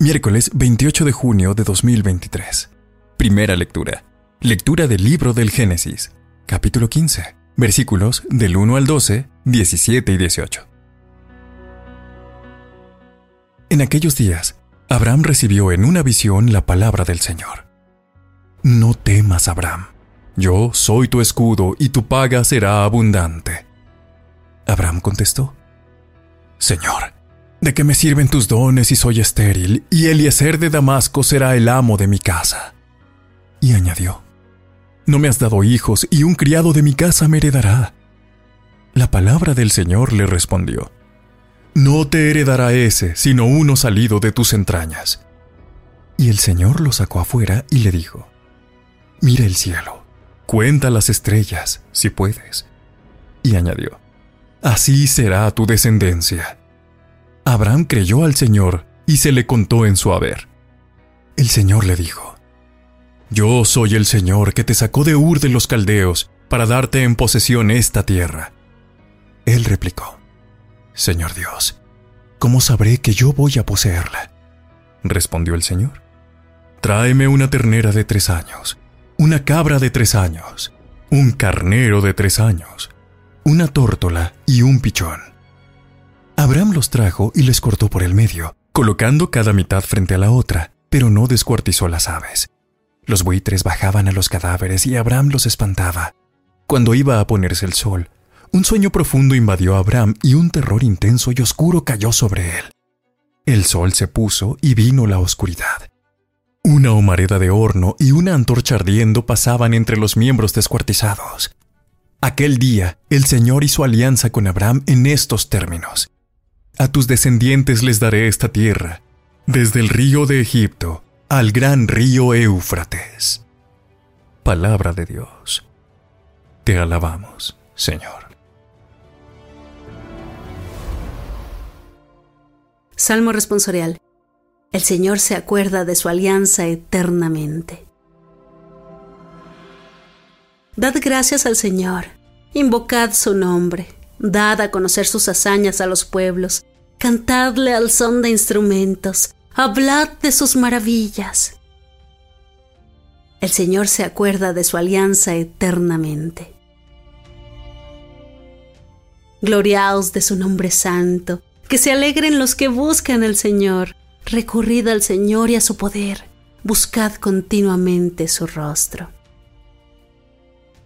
Miércoles 28 de junio de 2023. Primera lectura. Lectura del libro del Génesis, capítulo 15, versículos del 1 al 12, 17 y 18. En aquellos días, Abraham recibió en una visión la palabra del Señor. No temas, Abraham. Yo soy tu escudo y tu paga será abundante. Abraham contestó, Señor, ¿de qué me sirven tus dones si soy estéril y Eliezer de Damasco será el amo de mi casa? Y añadió, No me has dado hijos y un criado de mi casa me heredará. La palabra del Señor le respondió, No te heredará ese, sino uno salido de tus entrañas. Y el Señor lo sacó afuera y le dijo, Mira el cielo, cuenta las estrellas, si puedes. Y añadió, Así será tu descendencia. Abraham creyó al Señor y se le contó en su haber. El Señor le dijo, Yo soy el Señor que te sacó de Ur de los Caldeos para darte en posesión esta tierra. Él replicó, Señor Dios, ¿cómo sabré que yo voy a poseerla? Respondió el Señor, Tráeme una ternera de tres años, una cabra de tres años, un carnero de tres años, una tórtola y un pichón. Abraham los trajo y les cortó por el medio, colocando cada mitad frente a la otra, pero no descuartizó las aves. Los buitres bajaban a los cadáveres y Abraham los espantaba. Cuando iba a ponerse el sol, un sueño profundo invadió a Abraham y un terror intenso y oscuro cayó sobre él. El sol se puso y vino la oscuridad. Una humareda de horno y una antorcha ardiendo pasaban entre los miembros descuartizados. Aquel día, el Señor hizo alianza con Abraham en estos términos. A tus descendientes les daré esta tierra, desde el río de Egipto al gran río Éufrates. Palabra de Dios. Te alabamos, Señor. Salmo responsorial. El Señor se acuerda de su alianza eternamente. Dad gracias al Señor, invocad su nombre, dad a conocer sus hazañas a los pueblos, cantadle al son de instrumentos, hablad de sus maravillas. El Señor se acuerda de su alianza eternamente. Gloriaos de su nombre santo, que se alegren los que buscan al Señor, recurrid al Señor y a su poder, buscad continuamente su rostro.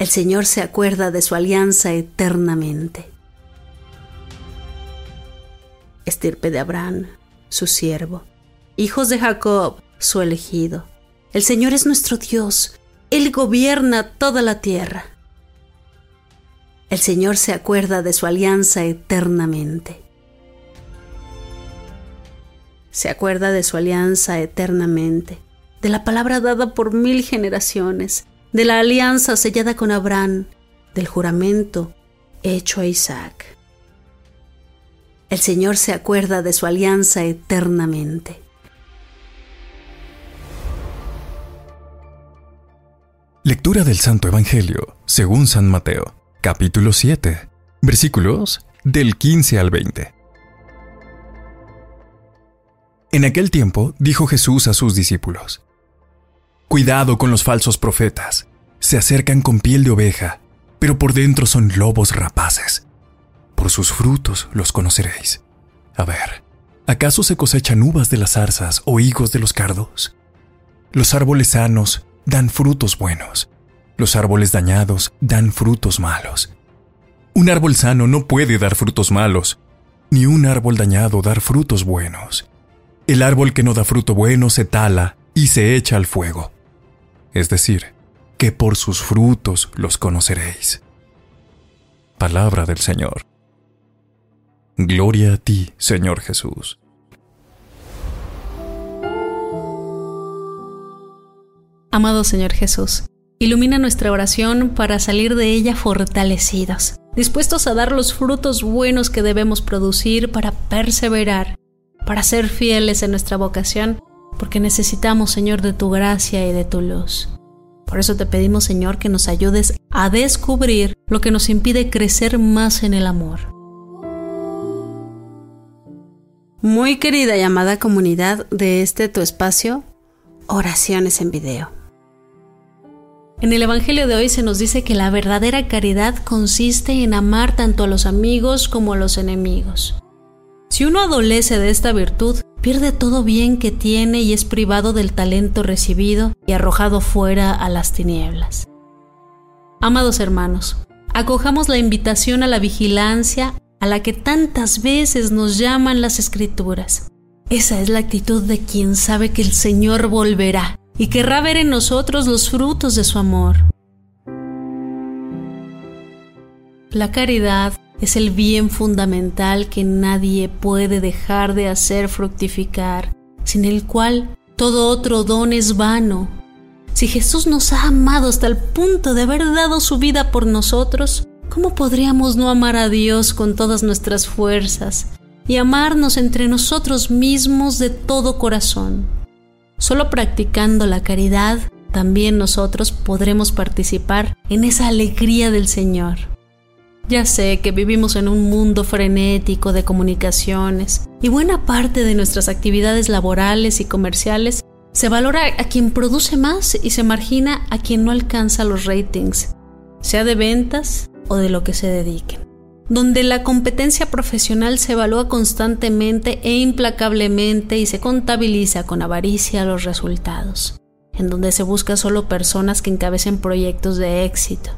El Señor se acuerda de su alianza eternamente. Estirpe de Abraham, su siervo, hijos de Jacob, su elegido. El Señor es nuestro Dios, Él gobierna toda la tierra. El Señor se acuerda de su alianza eternamente. Se acuerda de su alianza eternamente, de la palabra dada por mil generaciones, de la alianza sellada con Abraham, del juramento hecho a Isaac. El Señor se acuerda de su alianza eternamente. Lectura del Santo Evangelio, según San Mateo, capítulo 7, versículos del 15 al 20. En aquel tiempo dijo Jesús a sus discípulos, Cuidado con los falsos profetas. Se acercan con piel de oveja, pero por dentro son lobos rapaces. Por sus frutos los conoceréis. A ver, ¿Acaso se cosechan uvas de las zarzas o higos de los cardos? Los árboles sanos dan frutos buenos. Los árboles dañados dan frutos malos. Un árbol sano no puede dar frutos malos, ni un árbol dañado dar frutos buenos. El árbol que no da fruto bueno se tala y se echa al fuego. Es decir, que por sus frutos los conoceréis. Palabra del Señor. Gloria a ti, Señor Jesús. Amado Señor Jesús, ilumina nuestra oración para salir de ella fortalecidos, dispuestos a dar los frutos buenos que debemos producir para perseverar, para ser fieles en nuestra vocación, porque necesitamos, Señor, de tu gracia y de tu luz. Por eso te pedimos, Señor, que nos ayudes a descubrir lo que nos impide crecer más en el amor. Muy querida y amada comunidad de este tu espacio, oraciones en video. En el Evangelio de hoy se nos dice que la verdadera caridad consiste en amar tanto a los amigos como a los enemigos. Si uno adolece de esta virtud, pierde todo bien que tiene y es privado del talento recibido y arrojado fuera a las tinieblas. Amados hermanos, acojamos la invitación a la vigilancia a la que tantas veces nos llaman las escrituras. Esa es la actitud de quien sabe que el Señor volverá y querrá ver en nosotros los frutos de su amor. La caridad es el bien fundamental que nadie puede dejar de hacer fructificar, sin el cual todo otro don es vano. Si Jesús nos ha amado hasta el punto de haber dado su vida por nosotros, ¿cómo podríamos no amar a Dios con todas nuestras fuerzas y amarnos entre nosotros mismos de todo corazón? Solo practicando la caridad, también nosotros podremos participar en esa alegría del Señor. Ya sé que vivimos en un mundo frenético de comunicaciones y buena parte de nuestras actividades laborales y comerciales se valora a quien produce más y se margina a quien no alcanza los ratings, sea de ventas o de lo que se dediquen donde la competencia profesional se evalúa constantemente e implacablemente y se contabiliza con avaricia los resultados, en donde se busca solo personas que encabecen proyectos de éxito.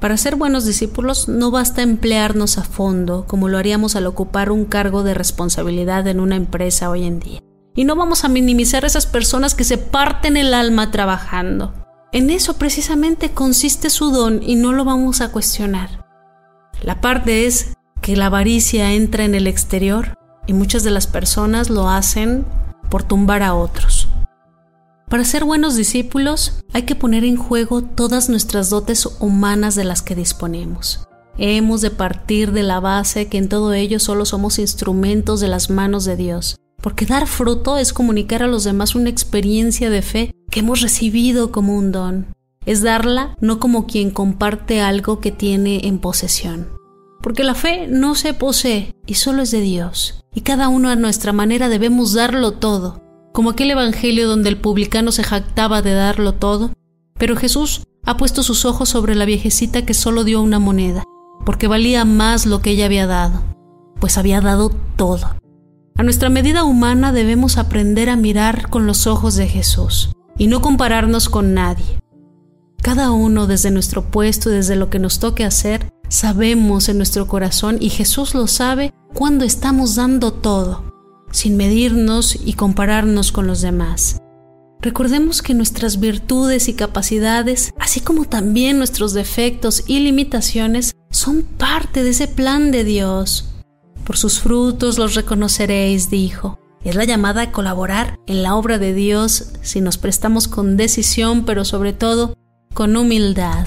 Para ser buenos discípulos no basta emplearnos a fondo como lo haríamos al ocupar un cargo de responsabilidad en una empresa hoy en día. Y no vamos a minimizar a esas personas que se parten el alma trabajando. En eso precisamente consiste su don y no lo vamos a cuestionar. La parte es que la avaricia entra en el exterior y muchas de las personas lo hacen por tumbar a otros. Para ser buenos discípulos hay que poner en juego todas nuestras dotes humanas de las que disponemos. Hemos de partir de la base que en todo ello solo somos instrumentos de las manos de Dios, porque dar fruto es comunicar a los demás una experiencia de fe que hemos recibido como un don es darla no como quien comparte algo que tiene en posesión. Porque la fe no se posee y solo es de Dios. Y cada uno a nuestra manera debemos darlo todo. Como aquel evangelio donde el publicano se jactaba de darlo todo. Pero Jesús ha puesto sus ojos sobre la viejecita que solo dio una moneda, porque valía más lo que ella había dado, pues había dado todo. A nuestra medida humana debemos aprender a mirar con los ojos de Jesús y no compararnos con nadie, cada uno desde nuestro puesto, desde lo que nos toque hacer, sabemos en nuestro corazón y Jesús lo sabe cuando estamos dando todo, sin medirnos y compararnos con los demás. Recordemos que nuestras virtudes y capacidades, así como también nuestros defectos y limitaciones, son parte de ese plan de Dios. Por sus frutos los reconoceréis, dijo. Es la llamada a colaborar en la obra de Dios si nos prestamos con decisión, pero sobre todo con humildad.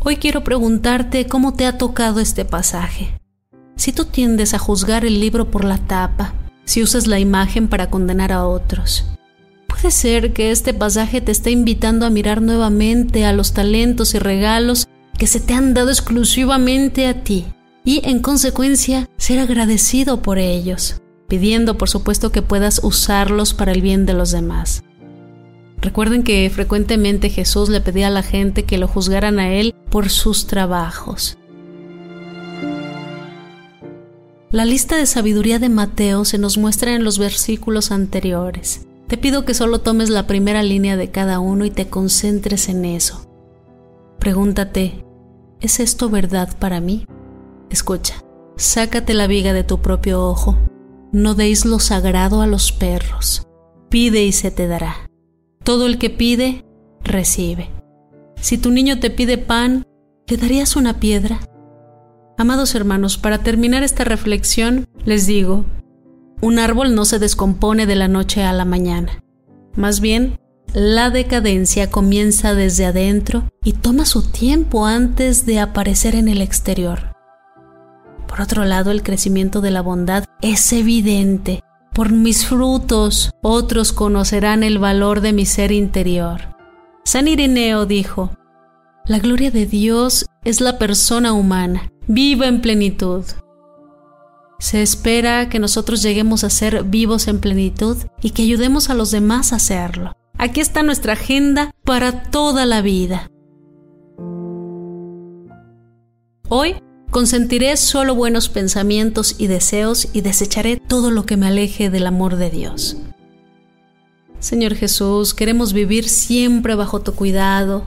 Hoy quiero preguntarte cómo te ha tocado este pasaje. Si tú tiendes a juzgar el libro por la tapa, si usas la imagen para condenar a otros, puede ser que este pasaje te esté invitando a mirar nuevamente a los talentos y regalos que se te han dado exclusivamente a ti y en consecuencia ser agradecido por ellos, pidiendo por supuesto que puedas usarlos para el bien de los demás. Recuerden que frecuentemente Jesús le pedía a la gente que lo juzgaran a él por sus trabajos. La lista de sabiduría de Mateo se nos muestra en los versículos anteriores. Te pido que solo tomes la primera línea de cada uno y te concentres en eso. Pregúntate, ¿es esto verdad para mí? Escucha, sácate la viga de tu propio ojo. No deis lo sagrado a los perros. Pide y se te dará. Todo el que pide, recibe. Si tu niño te pide pan, ¿le darías una piedra? Amados hermanos, para terminar esta reflexión, les digo, un árbol no se descompone de la noche a la mañana. Más bien, la decadencia comienza desde adentro y toma su tiempo antes de aparecer en el exterior. Por otro lado, el crecimiento de la bondad es evidente. Por mis frutos otros conocerán el valor de mi ser interior. San Ireneo dijo, La gloria de Dios es la persona humana, viva en plenitud. Se espera que nosotros lleguemos a ser vivos en plenitud y que ayudemos a los demás a hacerlo. Aquí está nuestra agenda para toda la vida. Hoy consentiré solo buenos pensamientos y deseos y desecharé todo lo que me aleje del amor de Dios. Señor Jesús, queremos vivir siempre bajo tu cuidado,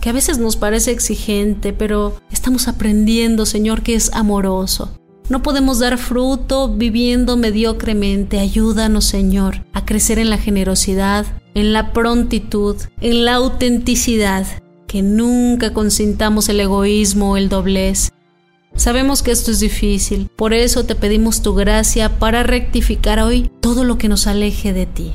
que a veces nos parece exigente, pero estamos aprendiendo, Señor, que es amoroso. No podemos dar fruto viviendo mediocremente. Ayúdanos, Señor, a crecer en la generosidad, en la prontitud, en la autenticidad, que nunca consintamos el egoísmo o el doblez. Sabemos que esto es difícil, por eso te pedimos tu gracia para rectificar hoy todo lo que nos aleje de ti.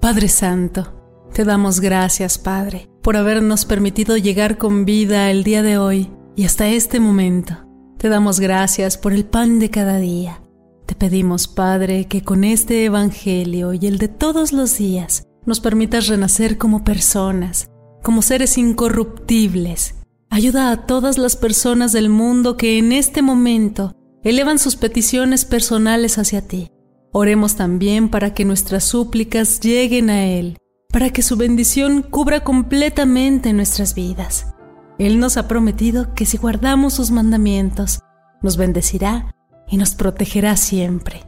Padre Santo, te damos gracias, Padre, por habernos permitido llegar con vida el día de hoy y hasta este momento. Te damos gracias por el pan de cada día. Te pedimos, Padre, que con este Evangelio y el de todos los días nos permitas renacer como personas, como seres incorruptibles. Ayuda a todas las personas del mundo que en este momento elevan sus peticiones personales hacia ti. Oremos también para que nuestras súplicas lleguen a Él, para que su bendición cubra completamente nuestras vidas. Él nos ha prometido que si guardamos sus mandamientos, nos bendecirá y nos protegerá siempre.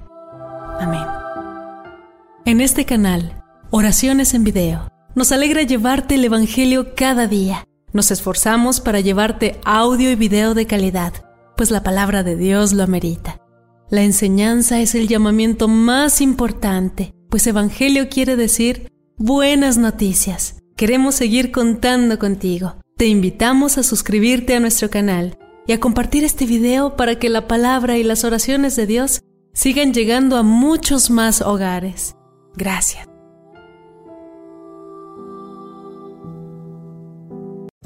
Amén. En este canal, Oraciones en Video, nos alegra llevarte el Evangelio cada día. Nos esforzamos para llevarte audio y video de calidad, pues la palabra de Dios lo amerita. La enseñanza es el llamamiento más importante, pues Evangelio quiere decir buenas noticias. Queremos seguir contando contigo. Te invitamos a suscribirte a nuestro canal y a compartir este video para que la palabra y las oraciones de Dios sigan llegando a muchos más hogares. Gracias.